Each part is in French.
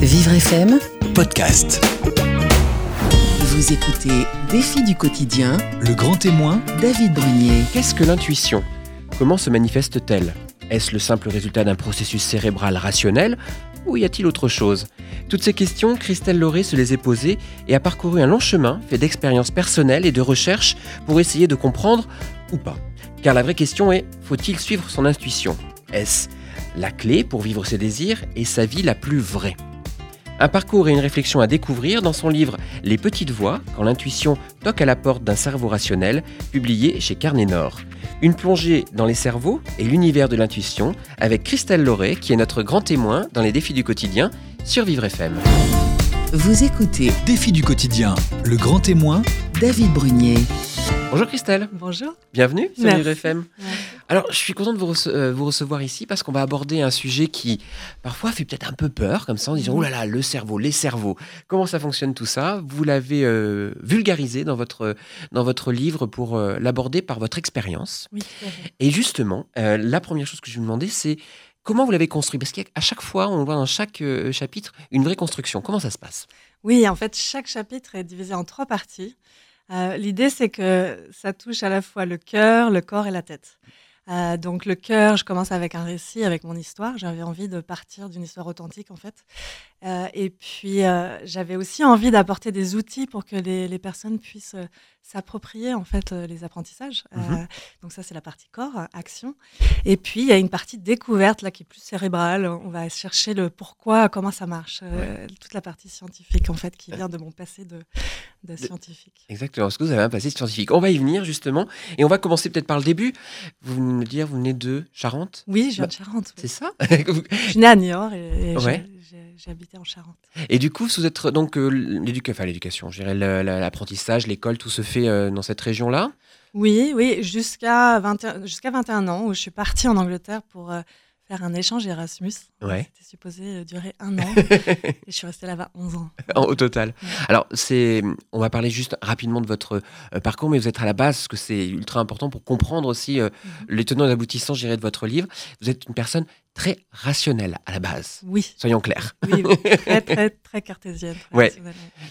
Vivre FM, podcast. vous écoutez Défi du quotidien, Le grand témoin, David Brunier. Qu'est-ce que l'intuition? Comment se manifeste-t-elle? Est-ce le simple résultat d'un processus cérébral rationnel ou y a-t-il autre chose? Toutes ces questions, Christelle Lauré se les est posées et a parcouru un long chemin fait d'expériences personnelles et de recherches pour essayer de comprendre ou pas. Car la vraie question est, faut-il suivre son intuition? Est-ce la clé pour vivre ses désirs et sa vie la plus vraie? Un parcours et une réflexion à découvrir dans son livre Les petites voix, quand l'intuition toque à la porte d'un cerveau rationnel, publié chez Carnet Nord. Une plongée dans les cerveaux et l'univers de l'intuition avec Christelle Lauré, qui est notre grand témoin dans les défis du quotidien sur Vivre FM. Vous écoutez défi du quotidien, le grand témoin, David Brunier. Bonjour Christelle, Bonjour. bienvenue sur Merci. Alors, je suis content de vous, rece- euh, vous recevoir ici parce qu'on va aborder un sujet qui, parfois, fait peut-être un peu peur, comme ça, en disant, oh là là, le cerveau, les cerveaux. Comment ça fonctionne tout ça? Vous l'avez euh, vulgarisé dans votre, dans votre livre pour euh, l'aborder par votre expérience. Oui. Et justement, euh, la première chose que je vais vous demander, c'est comment vous l'avez construit? Parce qu'à chaque fois, on voit dans chaque euh, chapitre une vraie construction. Comment ça se passe? Oui, en fait, chaque chapitre est divisé en trois parties. Euh, L'idée, c'est que ça touche à la fois le cœur, le corps et la tête. Euh, donc le cœur, je commence avec un récit, avec mon histoire. J'avais envie de partir d'une histoire authentique, en fait. Et puis, j'avais aussi envie d'apporter des outils pour que les, personnes puissent s'approprier, en fait, euh, les apprentissages. Euh, Mhm. donc ça, c'est la partie corps, euh, action. Et puis, il y a une partie découverte, là, qui est plus cérébrale. On va chercher le pourquoi, comment ça marche. Euh, Toute la partie scientifique, en fait, qui vient de mon passé de, de scientifique. Exactement, parce que vous avez un passé scientifique. On va y venir, justement. Et on va commencer peut-être par le début. Vous venez de me dire, vous venez de Charente? Oui, je viens Bah, de Charente. oui. C'est ça? Je suis née à Niort et, et j'ai- Ouais. j'ai habité en Charente. Et du coup, vous êtes donc euh, l'éduca- enfin, l'éducation, la- l'apprentissage, l'école, tout se fait euh, dans cette région-là? Oui, oui, jusqu'à 21, jusqu'à 21 ans où je suis partie en Angleterre pour euh, faire un échange Erasmus. Ouais. C'était supposé euh, durer un an et je suis restée là-bas 11 ans. Au total. Ouais. Alors, c'est, on va parler juste rapidement de votre euh, parcours, mais vous êtes à la base, parce que c'est ultra important pour comprendre aussi euh, Mhm. les tenants et aboutissants, je dirais, de votre livre. Vous êtes une personne très rationnelle à la base. Oui, Soyons clairs. oui, oui, très, très, très cartésienne. très Ouais.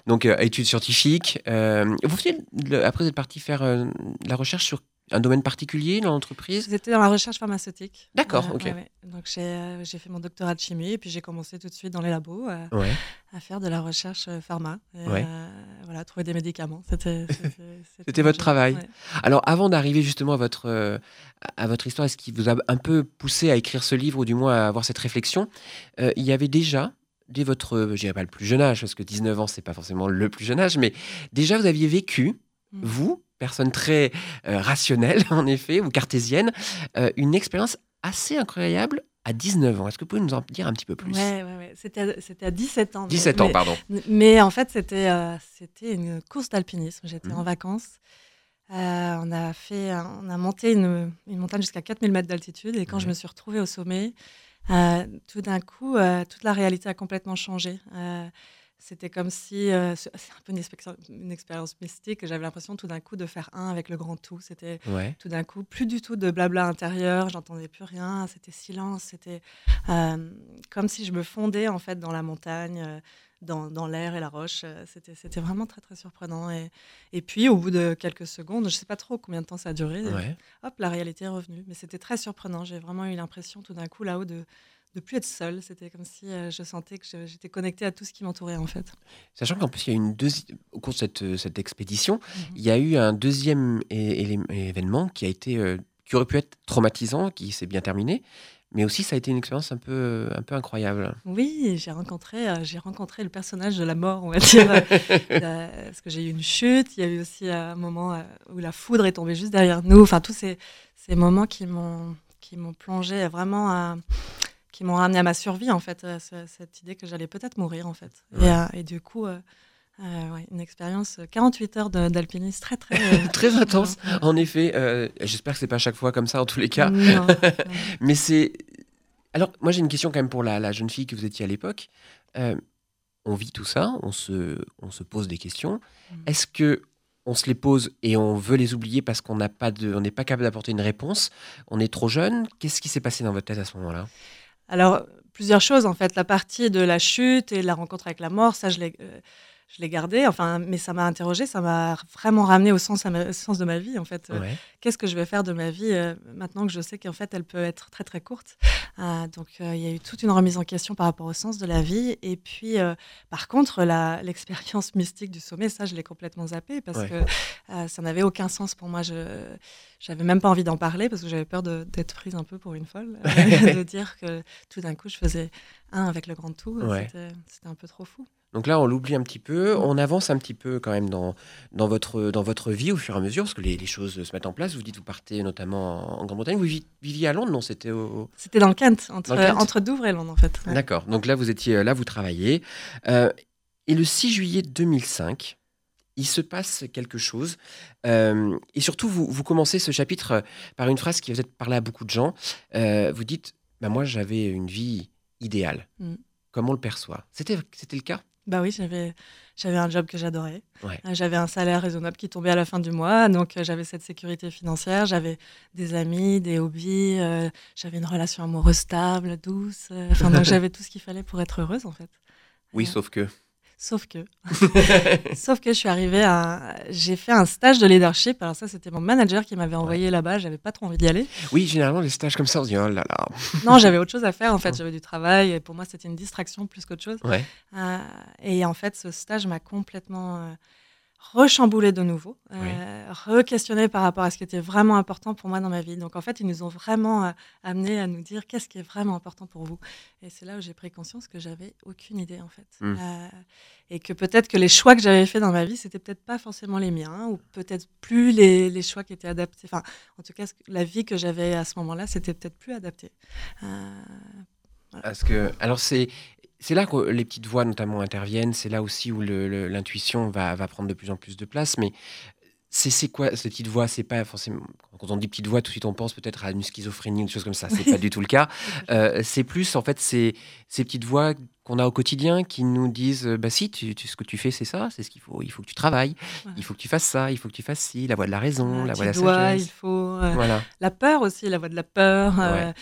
Donc, euh, études scientifiques. euh, vous de- après, vous êtes parti faire euh, la recherche sur un domaine particulier dans l'entreprise J'étais dans la recherche pharmaceutique. D'accord, Euh, ok. ouais, ouais. Donc j'ai euh, j'ai fait mon doctorat de chimie et puis j'ai commencé tout de suite dans les labos euh, Ouais. à faire de la recherche euh, pharma. Et, euh, voilà, trouver des médicaments. C'était c'était- C'était votre travail. Alors, avant d'arriver justement à votre, à votre histoire, est-ce qui vous a un peu poussé à écrire ce livre, ou du moins à avoir cette réflexion Il y avait déjà, dès votre, je dirais pas le plus jeune âge, parce que 19 ans, c'est pas forcément le plus jeune âge, mais déjà, vous aviez vécu, Mm. vous, personne très euh, rationnelle, en effet, ou cartésienne, euh, une expérience assez incroyable à 19 ans. Est-ce que vous pouvez nous en dire un petit peu plus? Ouais, ouais, ouais. C'était à- à 17 ans. mais- 17 ans, mais- pardon. Mais en fait, c'était euh, c'était une course d'alpinisme. J'étais Mhm. en vacances. On, a fait, on a monté une, une montagne jusqu'à 4000 mètres d'altitude. Et quand je me suis retrouvée au sommet, tout d'un coup, toute la réalité a complètement changé. C'était comme si, euh, c'est un peu une, expérience- une expérience mystique. J'avais l'impression tout d'un coup de faire un avec le grand tout. C'était Ouais. tout d'un coup plus du tout de blabla intérieur. J'entendais plus rien. C'était silence. C'était euh, comme si je me fondais en fait dans la montagne. euh, dans, dans l'air et la roche. C'était, c'était vraiment très, très surprenant. Et, et puis, au bout de quelques secondes, je ne sais pas trop combien de temps ça a duré, Ouais. hop, la réalité est revenue. Mais c'était très surprenant. J'ai vraiment eu l'impression tout d'un coup là-haut de de plus être seule. C'était comme si euh, je sentais que j'étais connectée à tout ce qui m'entourait en fait. Sachant qu'en plus, il y a une deuxi- au cours de cette, euh, cette expédition, Mhm. il y a eu un deuxième événement qui a été, euh, qui aurait pu être traumatisant, qui s'est bien terminé, mais aussi ça a été une expérience un peu, un peu incroyable. Oui, j'ai rencontré, euh, j'ai rencontré le personnage de la mort, on va dire. euh, parce que j'ai eu une chute, il y a eu aussi un moment où la foudre est tombée juste derrière nous. Enfin, tous ces, ces moments qui m'ont, qui m'ont plongé vraiment à, qui m'ont ramené à ma survie, en fait, à ce- cette idée que j'allais peut-être mourir, en fait. Et, euh, et du coup, euh, euh, ouais, une expérience, euh, 48 heures d'alpinisme très, très... euh, Très intense. En effet, euh, j'espère que c'est pas à chaque fois comme ça en tous les cas, Non, mais c'est. Alors, moi j'ai une question quand même pour la, la jeune fille que vous étiez à l'époque. Euh, on vit tout ça, on se, on se pose des questions. Mm. Est-ce que on se les pose et on veut les oublier parce qu'on n'a pas de, on n'est pas capable d'apporter une réponse? On est trop jeune? Qu'est-ce qui s'est passé dans votre tête à ce moment-là? Alors, plusieurs choses en fait. La partie de la chute et la rencontre avec la mort, ça, je l'ai. Je l'ai gardé, enfin, mais ça m'a interrogé, ça m'a vraiment ramené au sens, à ma- au sens de ma vie, en fait. Euh, Ouais. Qu'est-ce que je vais faire de ma vie euh, maintenant que je sais qu'en fait, elle peut être très, très courte? Euh, Donc, il y a eu toute une remise en question par rapport au sens de la vie. Et puis, par contre, l'expérience mystique du sommet, ça, je l'ai complètement zappé parce Ouais. que ça n'avait aucun sens pour moi. Je j'avais même pas envie d'en parler parce que j'avais peur d'être prise un peu pour une folle, de dire que tout d'un coup, je faisais un avec le grand tout. Ouais. C'était un peu trop fou. Donc là, on l'oublie un petit peu. Mm. On avance un petit peu quand même dans, dans, votre, dans votre vie au fur et à mesure, parce que les, les choses se mettent en place. Vous dites, vous partez notamment en Grande-Bretagne. Vous vi- viviez à Londres, non? C'était au... C'était dans le Kent, entre, Dans le Kent entre Douvres et Londres, en fait. Ouais. D'accord. Donc là, vous étiez là, vous travaillez. Euh, et le 6 juillet 2005, il se passe quelque chose. Euh, et surtout, vous, vous commencez ce chapitre euh, par une phrase qui va peut-être parler à beaucoup de gens. Euh, vous dites, bah, moi, j'avais une vie idéale. Mm. Comment on le perçoit c'était le cas? Bah oui, j'avais j'avais un job que j'adorais. Ouais. Euh, J'avais un salaire raisonnable qui tombait à la fin du mois, donc euh, j'avais cette sécurité financière, j'avais des amis, des hobbies, euh, j'avais une relation amoureuse stable, douce. Enfin, donc j'avais tout ce qu'il fallait pour être heureuse en fait. Oui, sauf que. Sauf que, sauf que je suis arrivée à, j'ai fait un stage de leadership. Alors ça, c'était mon manager qui m'avait envoyé là-bas. J'avais pas trop envie d'y aller. Oui, généralement, les stages comme ça, on se dit, oh là là. Non, j'avais autre chose à faire. En fait, j'avais du travail. Et pour moi, c'était une distraction plus qu'autre chose. Ouais. Euh, et en fait, ce stage m'a complètement euh, rechamboulé de nouveau, euh, re-questionné par rapport à ce qui était vraiment important pour moi dans ma vie. Donc en fait, ils nous ont vraiment euh, amené à nous dire qu'est-ce qui est vraiment important pour vous. Et c'est là où j'ai pris conscience que j'avais aucune idée en fait. Mm. Euh, et que peut-être que les choix que j'avais faits dans ma vie, c'était peut-être pas forcément les miens, ou peut-être plus les, les choix qui étaient adaptés. Enfin, en tout cas, la vie que j'avais à ce moment-là, c'était peut-être plus adapté. Euh, Parce que, alors c'est, c'est là que les petites voix notamment interviennent. C'est là aussi où l'intuition va, va prendre de plus en plus de place. Mais c'est, quoi ces petites voix? C'est pas forcément quand on dit petite voix, tout de suite on pense peut-être à une schizophrénie ou des choses comme ça. C'est pas du tout le cas. Euh, c'est plus en fait ces, ces petites voix qu'on a au quotidien qui nous disent euh, bah si tu, tu- ce que tu fais c'est ça, c'est ce qu'il faut. Il faut que tu travailles. Il faut que tu fasses ça. Il faut que tu fasses ci. La voix de la raison, la voix de la sagesse. il faut. euh, Voilà. La peur aussi, la voix de la peur. Ouais. euh,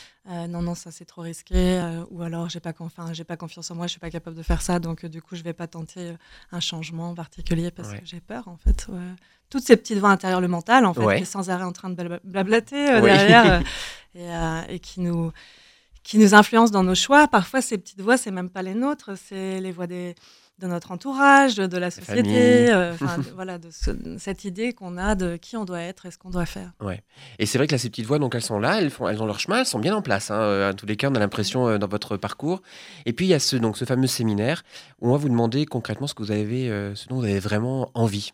non, non, ça c'est trop risqué. euh, ou alors j'ai pas, enfin, j'ai pas confiance en moi, je suis pas capable de faire ça, donc euh, du coup je vais pas tenter euh, un changement particulier parce Ouais. que j'ai peur en fait. ouais. Toutes ces petites voix intérieures, le mental en fait, Ouais. qui est sans arrêt en train de blab- blablater euh, Oui. derrière euh, et, euh, et qui nous qui nous influencent dans nos choix. Parfois ces petites voix, c'est même pas les nôtres, c'est les voix des de notre entourage, de, de la société, euh, de- voilà, de ce- cette idée qu'on a de qui on doit être et ce qu'on doit faire. Et c'est vrai que là, ces petites voix, donc elles sont là, elles, font, elles ont leur chemin, elles sont bien en place. Hein. Euh, tous les cas, on a l'impression euh, dans votre parcours. Et puis il y a ce, donc, ce fameux séminaire où on va vous demander concrètement ce que vous avez, euh, ce dont vous avez vraiment envie.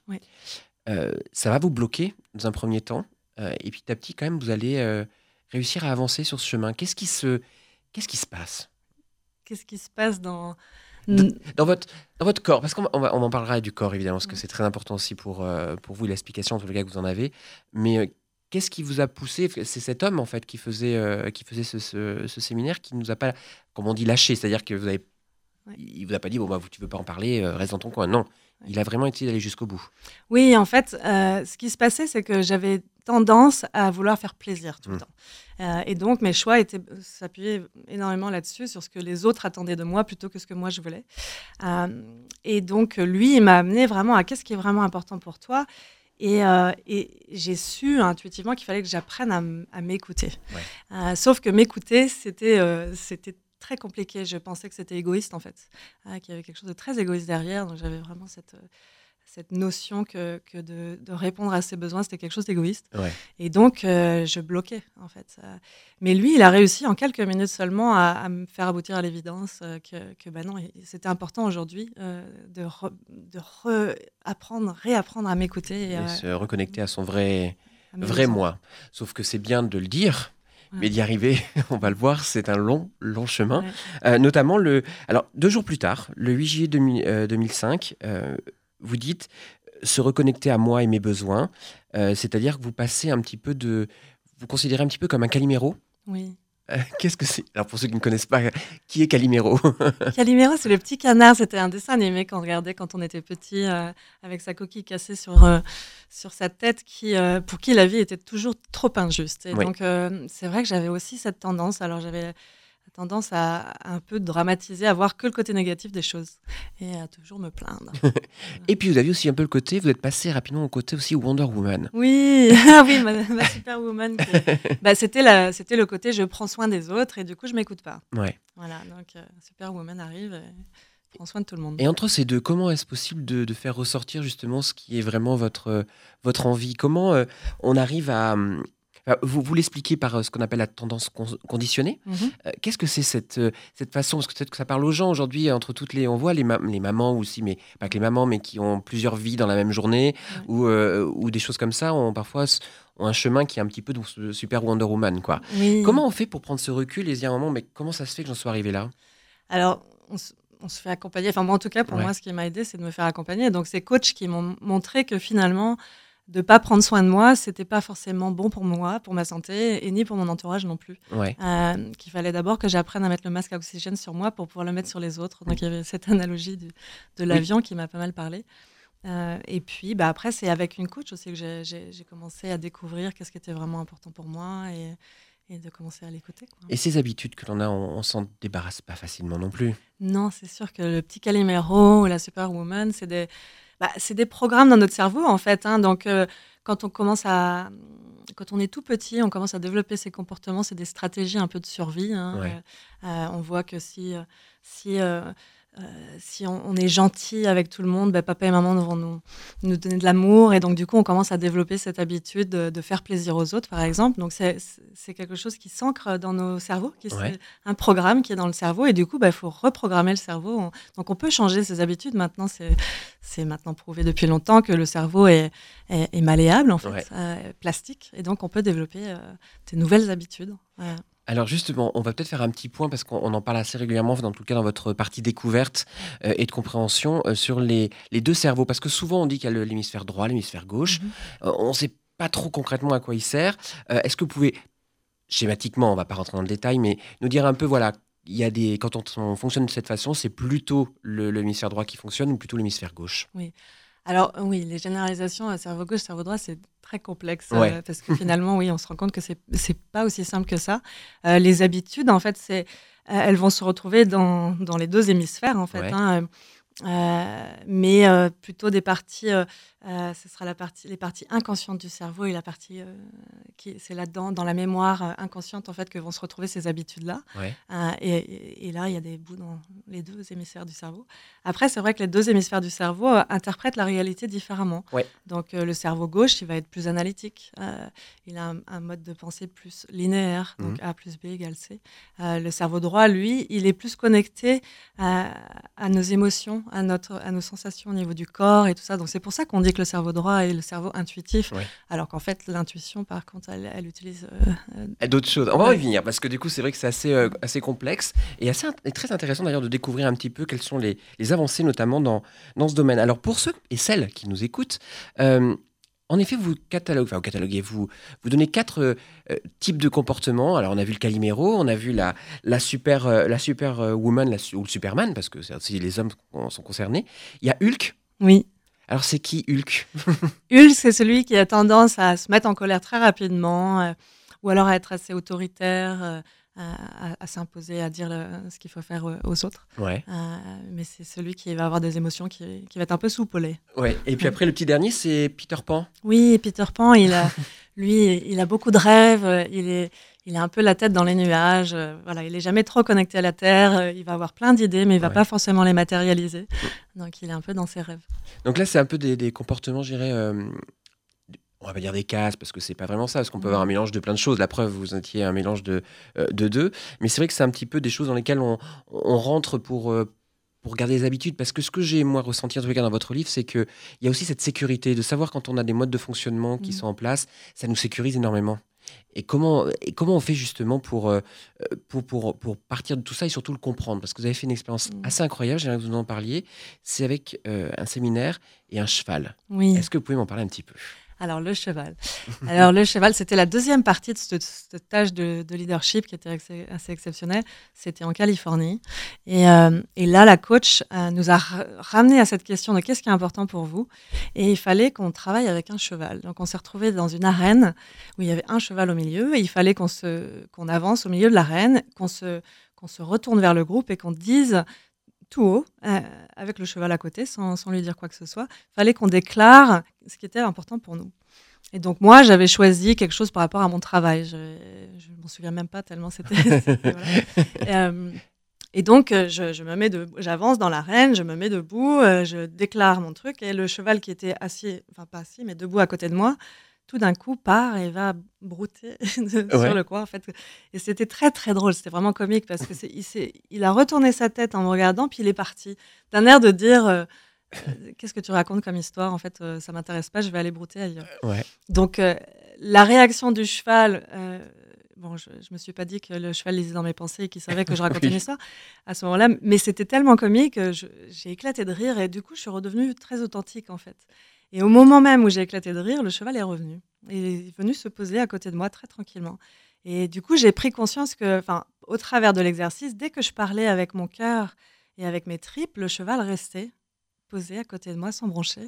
Euh, ça va vous bloquer dans un premier temps, et petit à petit, quand même, vous allez réussir à avancer sur ce chemin. Qu'est-ce qui se, qu'est-ce qui se passe? Qu'est-ce qui se passe dans dans votre, dans votre corps Parce qu'on on, on en parlera du corps évidemment, parce que c'est très important aussi pour, euh, pour vous l'explication, en les cas que vous en avez. Mais euh, qu'est-ce qui vous a poussé? C'est cet homme en fait qui faisait, euh, qui faisait ce, ce- ce séminaire qui nous a pas, comme on dit, lâché. C'est-à-dire que vous avez, Ouais. il vous a pas dit bon bah tu veux pas en parler, reste dans ton coin. Non, Ouais. il a vraiment été d'aller jusqu'au bout. Oui, en fait, ce qui se passait, c'est que j'avais tendance à vouloir faire plaisir tout le Mm. temps. Euh, et donc, mes choix étaient s'appuyaient énormément là-dessus, sur ce que les autres attendaient de moi plutôt que ce que moi je voulais. Euh, et donc, lui, il m'a amené vraiment à qu'est-ce qui est vraiment important pour toi. Et, euh, et j'ai su intuitivement qu'il fallait que j'apprenne à, m- à m'écouter. Ouais. Sauf que m'écouter, c'était c'était très compliqué. Je pensais que c'était égoïste, en fait, qu'il y avait quelque chose de très égoïste derrière. Donc, j'avais vraiment cette, cette notion que, que de, de répondre à ses besoins, c'était quelque chose d'égoïste. Ouais. Et donc, euh, je bloquais, en fait. Euh, mais lui, il a réussi en quelques minutes seulement à, à me faire aboutir à l'évidence euh, que, que bah non, c'était important aujourd'hui euh, de, re- de apprendre, réapprendre à m'écouter. Et, Et se reconnecter à son vrai, à vrai moi. Sauf que c'est bien de le dire. Mais d'y arriver, on va le voir, c'est un long, long chemin. Ouais. Euh, notamment, le, alors, deux jours plus tard, le 8 juillet 2000, euh, 2005, euh, vous dites euh, se reconnecter à moi et mes besoins. Euh, C'est-à-dire que vous passez un petit peu de. Vous considérez un petit peu comme un Calimero? Oui. Euh, Qu'est-ce que c'est? Alors, pour ceux qui ne connaissent pas, qui est Calimero? Calimero, c'est le petit canard. C'était un dessin animé qu'on regardait quand on était petit, euh, avec sa coquille cassée sur, sur sa tête, qui, pour qui la vie était toujours trop injuste. Et Oui. donc, c'est vrai que j'avais aussi cette tendance. Alors, j'avais tendance à un peu dramatiser, à voir que le côté négatif des choses et à toujours me plaindre. Et puis vous avez aussi un peu le côté, vous êtes passé rapidement au côté aussi Wonder Woman. Oui, ah oui, ma, ma Superwoman, bah, c'était le côté je prends soin des autres et du coup je m'écoute pas. Ouais. Voilà, donc euh, Superwoman arrive et prend soin de tout le monde. Et entre ces deux, comment est-ce possible de, de faire ressortir justement ce qui est vraiment votre, euh, votre envie? Comment euh, on arrive à... vous vous l'expliquez par euh, ce qu'on appelle la tendance con- conditionnée. Mhm. Euh, Qu'est-ce que c'est cette, euh, cette façon? Parce que peut-être que ça parle aux gens aujourd'hui, entre toutes les. On voit les, ma- les mamans aussi, mais pas que les mamans, mais qui ont plusieurs vies dans la même journée, Ouais. ou, ou des choses comme ça, ont parfois ont un chemin qui est un petit peu super Wonder Woman. Quoi. Oui. Comment on fait pour prendre ce recul et se dire un moment, mais comment ça se fait que j'en sois arrivé là? Alors, on se, on se fait accompagner. Enfin, moi, en tout cas, pour Ouais. moi, ce qui m'a aidé, c'est de me faire accompagner. Donc, ces coachs qui m'ont montré que finalement, de pas prendre soin de moi, c'était pas forcément bon pour moi, pour ma santé, et ni pour mon entourage non plus. Ouais. Euh, Qu'il fallait d'abord que j'apprenne à mettre le masque à oxygène sur moi pour pouvoir le mettre sur les autres. Donc, il y avait cette analogie du- de l'avion qui m'a pas mal parlé. Euh, et puis, bah, après, c'est avec une coach aussi que j'ai- j'ai j'ai commencé à découvrir qu'est-ce qui était vraiment important pour moi et, et de commencer à l'écouter. quoi. Et ces habitudes que l'on a, on, on s'en débarrasse pas facilement non plus. Non, c'est sûr que le petit Calimero ou la Superwoman, c'est des, bah, c'est des programmes dans notre cerveau, en fait. hein. Donc, euh, quand on commence à. Quand on est tout petit, on commence à développer ces comportements, c'est des stratégies un peu de survie. hein. Ouais. Euh, euh, on voit que si, si, euh, si on, on est gentil avec tout le monde, bah, papa et maman vont nous, nous donner de l'amour. Et donc, du coup, on commence à développer cette habitude de, de faire plaisir aux autres, par exemple. Donc, c'est quelque chose qui s'ancre dans nos cerveaux, qui Ouais. c'est un programme qui est dans le cerveau. Et du coup, bah, il faut reprogrammer le cerveau. On- Donc, on peut changer ses habitudes. Maintenant, c'est maintenant prouvé depuis longtemps que le cerveau est, est, est malléable, en fait, Ouais. euh, plastique. Et donc, on peut développer euh, des nouvelles habitudes. Alors justement, on va peut-être faire un petit point parce qu'on on en parle assez régulièrement, dans tout cas dans votre partie découverte euh, et de compréhension euh, sur les, les deux cerveaux. Parce que souvent on dit qu'il y a le- l'hémisphère droit, l'hémisphère gauche. Mhm. Euh, on ne sait pas trop concrètement à quoi il sert. Est-ce que vous pouvez, schématiquement, on va pas rentrer dans le détail, mais nous dire un peu, voilà, il y a des, quand on, on fonctionne de cette façon, c'est plutôt le- l'hémisphère droit qui fonctionne ou plutôt l'hémisphère gauche? Alors oui, les généralisations cerveau gauche, cerveau droit, c'est très complexe euh, parce que finalement, oui, on se rend compte que c'est c'est pas aussi simple que ça. Euh, les habitudes, en fait, c'est euh, elles vont se retrouver dans, dans les deux hémisphères, en fait. Ouais. hein, mais plutôt des parties, euh, ce sera la partie, les parties inconscientes du cerveau et la partie euh, qui, c'est là-dedans, dans la mémoire euh, inconsciente en fait, que vont se retrouver ces habitudes-là. Ouais. Euh, et, là, il y a des bouts dans les deux hémisphères du cerveau. Après, c'est vrai que les deux hémisphères du cerveau interprètent la réalité différemment. Ouais. Donc, le cerveau gauche, il va être plus analytique. Il a un, un mode de pensée plus linéaire, donc A plus B égale C. Le cerveau droit, lui, il est plus connecté à, à nos émotions, à, notre, à nos sensations au niveau du corps et tout ça. Donc, c'est pour ça qu'on dit que le cerveau droit est le cerveau intuitif, Ouais. alors qu'en fait, l'intuition, par contre, elle, elle utilise euh, euh, Et D'autres choses. On va Ouais. y venir parce que du coup, c'est vrai que c'est assez, euh, assez complexe et, assez, et très intéressant d'ailleurs de découvrir un petit peu quelles sont les, les avancées, notamment dans, dans ce domaine. Alors, pour ceux et celles qui nous écoutent, euh, en effet, vous cataloguez, enfin, vous cataloguez, vous, vous donnez quatre euh, types de comportements. Alors, on a vu le Calimero, on a vu la, la super, euh, la super woman la su- ou le Superman, parce que c'est aussi les hommes qui sont concernés. Il y a Hulk. Oui. Alors, c'est qui Hulk? Hulk, c'est celui qui a tendance à se mettre en colère très rapidement, euh, ou alors à être assez autoritaire, euh, à, s'imposer, à dire le- ce qu'il faut faire euh, aux autres. Ouais. Euh, mais c'est celui qui va avoir des émotions, qui, qui va être un peu lait. ouais. Et puis après, le petit dernier, c'est Peter Pan. Oui, Peter Pan, il a, lui, il a beaucoup de rêves. euh, Il est, il a un peu la tête dans les nuages. Voilà, il est jamais trop connecté à la terre. Il va avoir plein d'idées, mais il va Ouais. pas forcément les matérialiser. Donc, il est un peu dans ses rêves. Donc là, c'est un peu des, des comportements, je dirais, euh, on va pas dire des cases, parce que c'est pas vraiment ça, parce qu'on peut avoir un mélange de plein de choses. La preuve, vous étiez un mélange de, euh, de deux. Mais c'est vrai que c'est un petit peu des choses dans lesquelles on, on rentre pour, euh, pour garder les habitudes. Parce que ce que j'ai, moi, ressenti, en tout cas dans votre livre, c'est qu'il y a aussi cette sécurité, de savoir quand on a des modes de fonctionnement qui Mhm. sont en place, ça nous sécurise énormément. Et comment, et comment on fait justement pour, euh, pour, pour, pour partir de tout ça et surtout le comprendre? Parce que vous avez fait une expérience Mhm. assez incroyable, j'aimerais que vous en parliez. C'est avec un séminaire et un cheval. Oui. Est-ce que vous pouvez m'en parler un petit peu? Alors, le cheval. Alors, le cheval, c'était la deuxième partie de cette, tâche de, de leadership qui était assez, assez exceptionnelle. C'était en Californie. Et, euh, là, la coach euh, nous a ra- ramené à cette question de qu'est-ce qui est important pour vous? Et il fallait qu'on travaille avec un cheval. Donc, on s'est retrouvé dans une arène où il y avait un cheval au milieu et il fallait qu'on avance au milieu de l'arène, qu'on se retourne vers le groupe et qu'on dise tout haut, euh, avec le cheval à côté, sans, sans lui dire quoi que ce soit, fallait qu'on déclare ce qui était important pour nous. Et donc moi, j'avais choisi quelque chose par rapport à mon travail. Je ne m'en souviens même pas tellement c'était. euh, et donc, je, je me mets de, j'avance dans l'arène, je me mets debout, euh, je déclare mon truc, et le cheval qui était assis, enfin pas assis, mais debout à côté de moi, tout d'un coup part et va brouter de- Ouais. sur le coin. En fait. Et c'était très très drôle, c'était vraiment comique parce que il, il a retourné sa tête en me regardant, puis il est parti d'un air de dire. euh, euh, Qu'est-ce que tu racontes comme histoire? En fait, euh, ça m'intéresse pas, je vais aller brouter ailleurs. Ouais. Donc, euh, la réaction du cheval, bon, je, je me suis pas dit que le cheval lisait dans mes pensées et qu'il savait que je racontais une histoire à ce moment-là, mais c'était tellement comique j'ai éclaté de rire et du coup, je suis redevenue très authentique en fait. Et au moment même où j'ai éclaté de rire, le cheval est revenu. Il est venu se poser à côté de moi très tranquillement. Et du coup, j'ai pris conscience que, enfin, au travers de l'exercice, dès que je parlais avec mon cœur et avec mes tripes, le cheval restait posé à côté de moi sans broncher.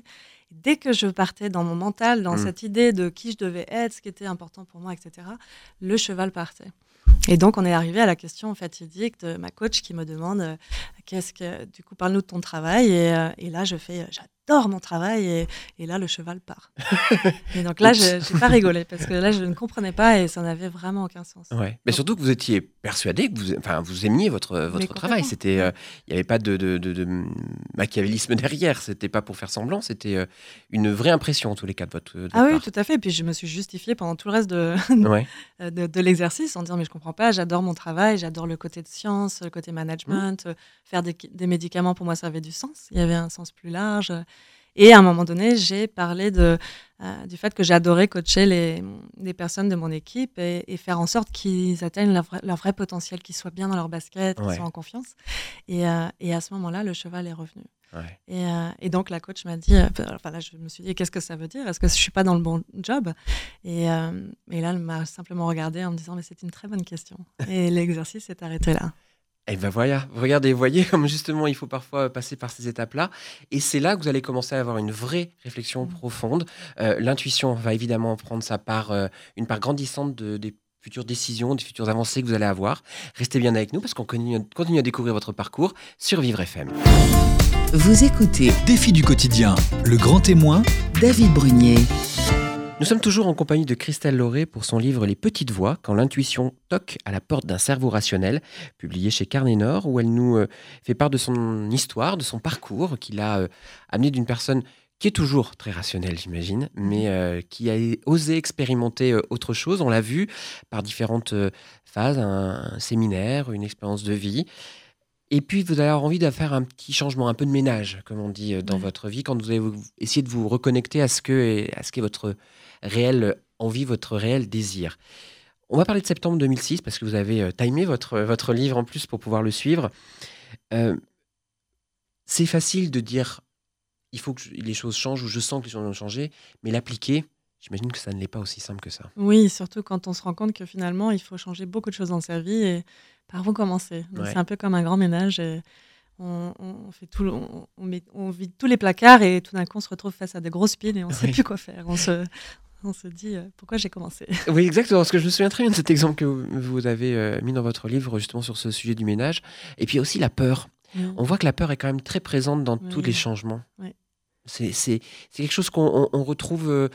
Et dès que je partais dans mon mental, dans Mm. cette idée de qui je devais être, ce qui était important pour moi, etc., le cheval partait. Et donc, on est arrivé à la question fatidique de ma coach qui me demande euh, qu'est-ce que, du coup, parle-nous de ton travail. Et, euh, et là, je fais, euh, j'adore mon travail. Et, et là, le cheval part. et donc là, je n'ai pas rigolé parce que là, je ne comprenais pas et ça n'avait vraiment aucun sens. Ouais. Mais surtout que vous étiez persuadé que vous, enfin, vous aimiez votre, votre travail. C'était, euh, il n'y avait pas de, de, de- de machiavélisme derrière. C'était pas pour faire semblant. C'était euh, une vraie impression en tous les cas de votre. Ah oui, tout à fait. Et puis, je me suis justifiée pendant tout le reste de, Ouais. euh, de, l'exercice en disant mais je comprends pas, j'adore mon travail, j'adore le côté de science, le côté management, euh, faire des, des médicaments pour moi ça avait du sens, il y avait un sens plus large. Et à un moment donné, j'ai parlé de, euh, du fait que j'adorais coacher les, les personnes de mon équipe et, et faire en sorte qu'ils atteignent leur vrai, leur vrai potentiel, qu'ils soient bien dans leur basket, qu'ils Ouais. soient en confiance. Et, euh, et à ce moment-là, le cheval est revenu. Ouais. Et, euh, et donc la coach m'a dit, enfin là je me suis dit qu'est-ce que ça veut dire? Est-ce que je suis pas dans le bon job? Et, et là elle m'a simplement regardé en me disant mais c'est une très bonne question. Et l'exercice s'est arrêté là. Et ben voilà, regardez, vous voyez comme justement il faut parfois passer par ces étapes-là. Et c'est là que vous allez commencer à avoir une vraie réflexion Mm. profonde. Euh, L'intuition va évidemment prendre sa part, euh, une part grandissante de- des futures décisions, des futures avancées que vous allez avoir. Restez bien avec nous parce qu'on continue, continue à découvrir votre parcours sur Vivre FM. Vous écoutez Défi du quotidien, le grand témoin, David Brunier. Nous sommes toujours en compagnie de Christelle Lauré pour son livre Les petites voix, quand l'intuition toque à la porte d'un cerveau rationnel, publié chez Carnet Nord, où elle nous euh, fait part de son histoire, de son parcours, qu'il a euh, amené d'une personne qui est toujours très rationnelle, j'imagine, mais euh, qui a osé expérimenter euh, autre chose. On l'a vu par différentes euh, phases, un, un séminaire, une expérience de vie. Et puis, vous allez avoir envie de faire un petit changement, un peu de ménage, comme on dit, dans Ouais. votre vie, quand vous allez vous- essayer de vous reconnecter à ce que à ce qu'est votre réelle envie, votre réel désir. On va parler de septembre 2006 parce que vous avez euh, timé votre, votre livre en plus pour pouvoir le suivre. Euh, c'est facile de dire il faut que je- les choses changent ou je sens que les choses vont changer, mais l'appliquer, j'imagine que ça ne l'est pas aussi simple que ça. Oui, surtout quand on se rend compte que finalement il faut changer beaucoup de choses dans sa vie et par. Donc, Ouais. C'est un peu comme un grand ménage. Et on, on fait tout, on, on met- on vide tous les placards et tout d'un coup on se retrouve face à des grosses piles et on ne sait plus quoi faire. On se, on se dit euh, pourquoi j'ai commencé? Oui, exactement. Parce que je me souviens très bien de cet exemple que vous avez euh, mis dans votre livre, justement sur ce sujet du ménage. Et puis aussi la peur. On voit que la peur est quand même très présente dans tous les changements. Oui. C'est quelque chose qu'on on- on retrouve euh,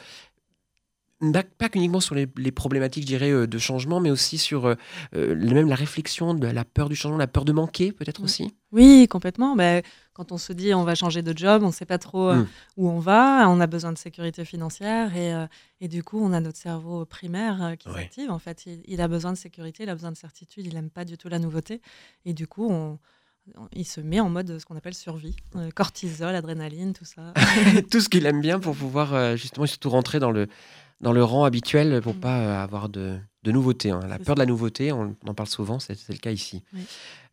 pas, qu'uniquement sur les, les problématiques, je dirais, euh, de changement, mais aussi sur euh, euh, même la réflexion de la peur du changement, la peur de manquer, peut-être Oui. aussi. Oui, complètement. Ben, quand on se dit on va changer de job, on ne sait pas trop euh, Mm. où on va, on a besoin de sécurité financière et, euh, et du coup on a notre cerveau primaire qui Ouais. s'active. En fait, il, il a besoin de sécurité, il a besoin de certitude, il n'aime pas du tout la nouveauté et du coup on, on- il se met en mode ce qu'on appelle survie, Euh, cortisol, adrénaline, tout ça. Tout ce qu'il aime bien pour pouvoir euh, justement surtout rentrer dans le, dans le rang habituel pour Mm. pas euh, avoir de, de nouveauté. hein. La peur de la nouveauté, on, on en parle souvent, c'est le cas ici. Oui.